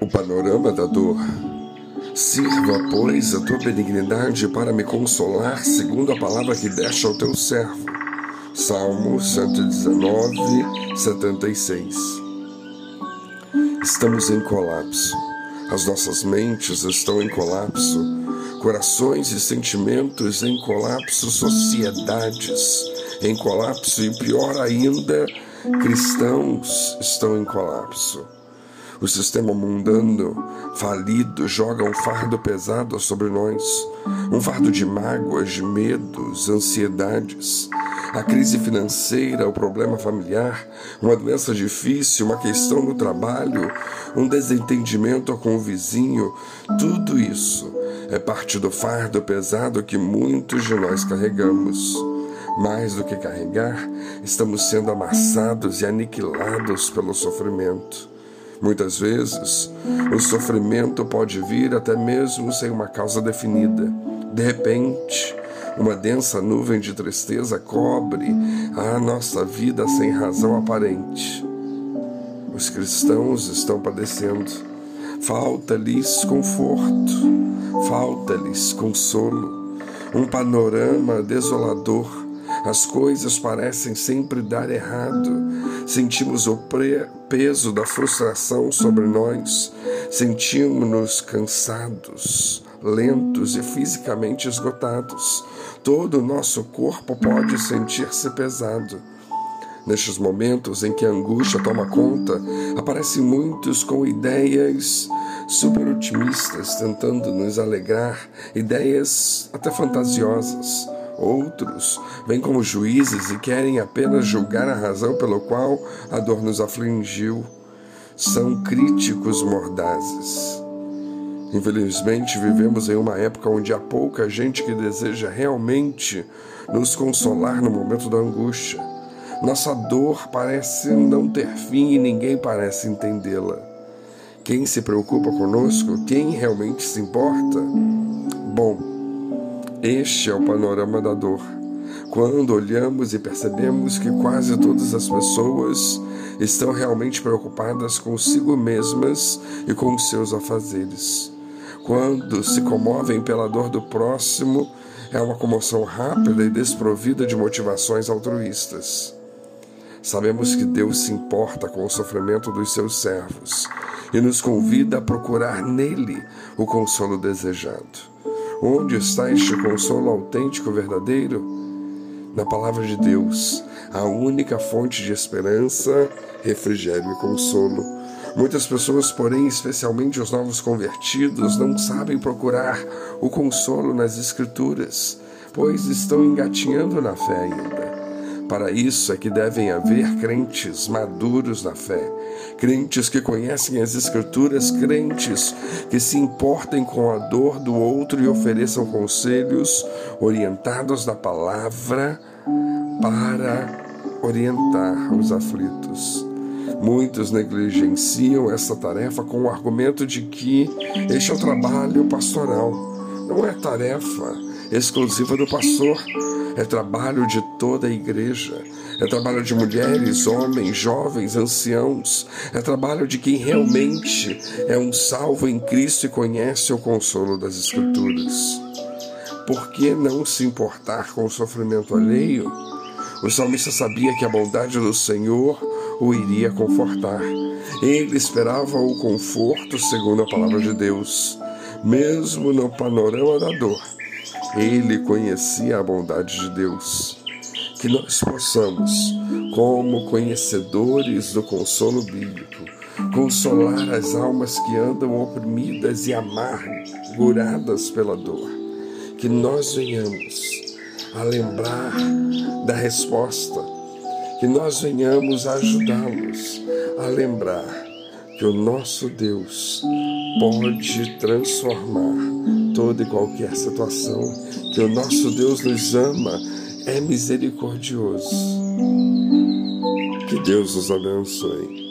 o panorama da dor. Sirva, pois, a tua benignidade para me consolar, segundo a palavra que deste ao teu servo. Salmo 119, 76. Estamos em colapso. As nossas mentes estão em colapso, corações e sentimentos em colapso, sociedades em colapso e, pior ainda, cristãos estão em colapso. O sistema mundano falido joga um fardo pesado sobre nós, um fardo de mágoas, medos, ansiedades. A crise financeira, o problema familiar, uma doença difícil, uma questão no trabalho, um desentendimento com o vizinho, tudo isso é parte do fardo pesado que muitos de nós carregamos. Mais do que carregar, estamos sendo amassados e aniquilados pelo sofrimento. Muitas vezes, o sofrimento pode vir até mesmo sem uma causa definida. De repente, uma densa nuvem de tristeza cobre a nossa vida sem razão aparente. Os cristãos estão padecendo. Falta-lhes conforto, falta-lhes consolo, um panorama desolador as coisas parecem sempre dar errado. Sentimos o peso da frustração sobre nós. Sentimos-nos cansados, lentos e fisicamente esgotados. Todo o nosso corpo pode sentir-se pesado. Nestes momentos em que a angústia toma conta, aparecem muitos com ideias super otimistas, tentando nos alegrar, ideias até fantasiosas. Outros vêm como juízes e querem apenas julgar a razão pelo qual a dor nos afligiu. São críticos mordazes. Infelizmente, vivemos em uma época onde há pouca gente que deseja realmente nos consolar no momento da angústia. Nossa dor parece não ter fim e ninguém parece entendê-la. Quem se preocupa conosco? Quem realmente se importa? Bom, este é o panorama da dor. Quando olhamos e percebemos que quase todas as pessoas estão realmente preocupadas consigo mesmas e com os seus afazeres. Quando se comovem pela dor do próximo, é uma comoção rápida e desprovida de motivações altruístas. Sabemos que Deus se importa com o sofrimento dos seus servos e nos convida a procurar nele o consolo desejado. Onde está este consolo autêntico verdadeiro? Na palavra de Deus, a única fonte de esperança, refrigério e consolo. Muitas pessoas, porém, especialmente os novos convertidos, não sabem procurar o consolo nas Escrituras, pois estão engatinhando na fé ainda. Para isso é que devem haver crentes maduros na fé, crentes que conhecem as Escrituras, crentes que se importem com a dor do outro e ofereçam conselhos orientados na palavra para orientar os aflitos. Muitos negligenciam essa tarefa com o argumento de que este é o trabalho pastoral. Não é tarefa exclusiva do pastor é trabalho de toda a igreja, é trabalho de mulheres, homens, jovens, anciãos, é trabalho de quem realmente é um salvo em Cristo e conhece o consolo das Escrituras. Por que não se importar com o sofrimento alheio? O salmista sabia que a bondade do Senhor o iria confortar. Ele esperava o conforto segundo a palavra de Deus, mesmo no panorama da dor ele conhecia a bondade de Deus. Que nós possamos, como conhecedores do consolo bíblico, consolar as almas que andam oprimidas e amarguradas pela dor. Que nós venhamos a lembrar da resposta, que nós venhamos a ajudá-los a lembrar que o nosso Deus pode transformar toda e qualquer situação, que o nosso Deus nos ama, é misericordioso. Que Deus nos abençoe.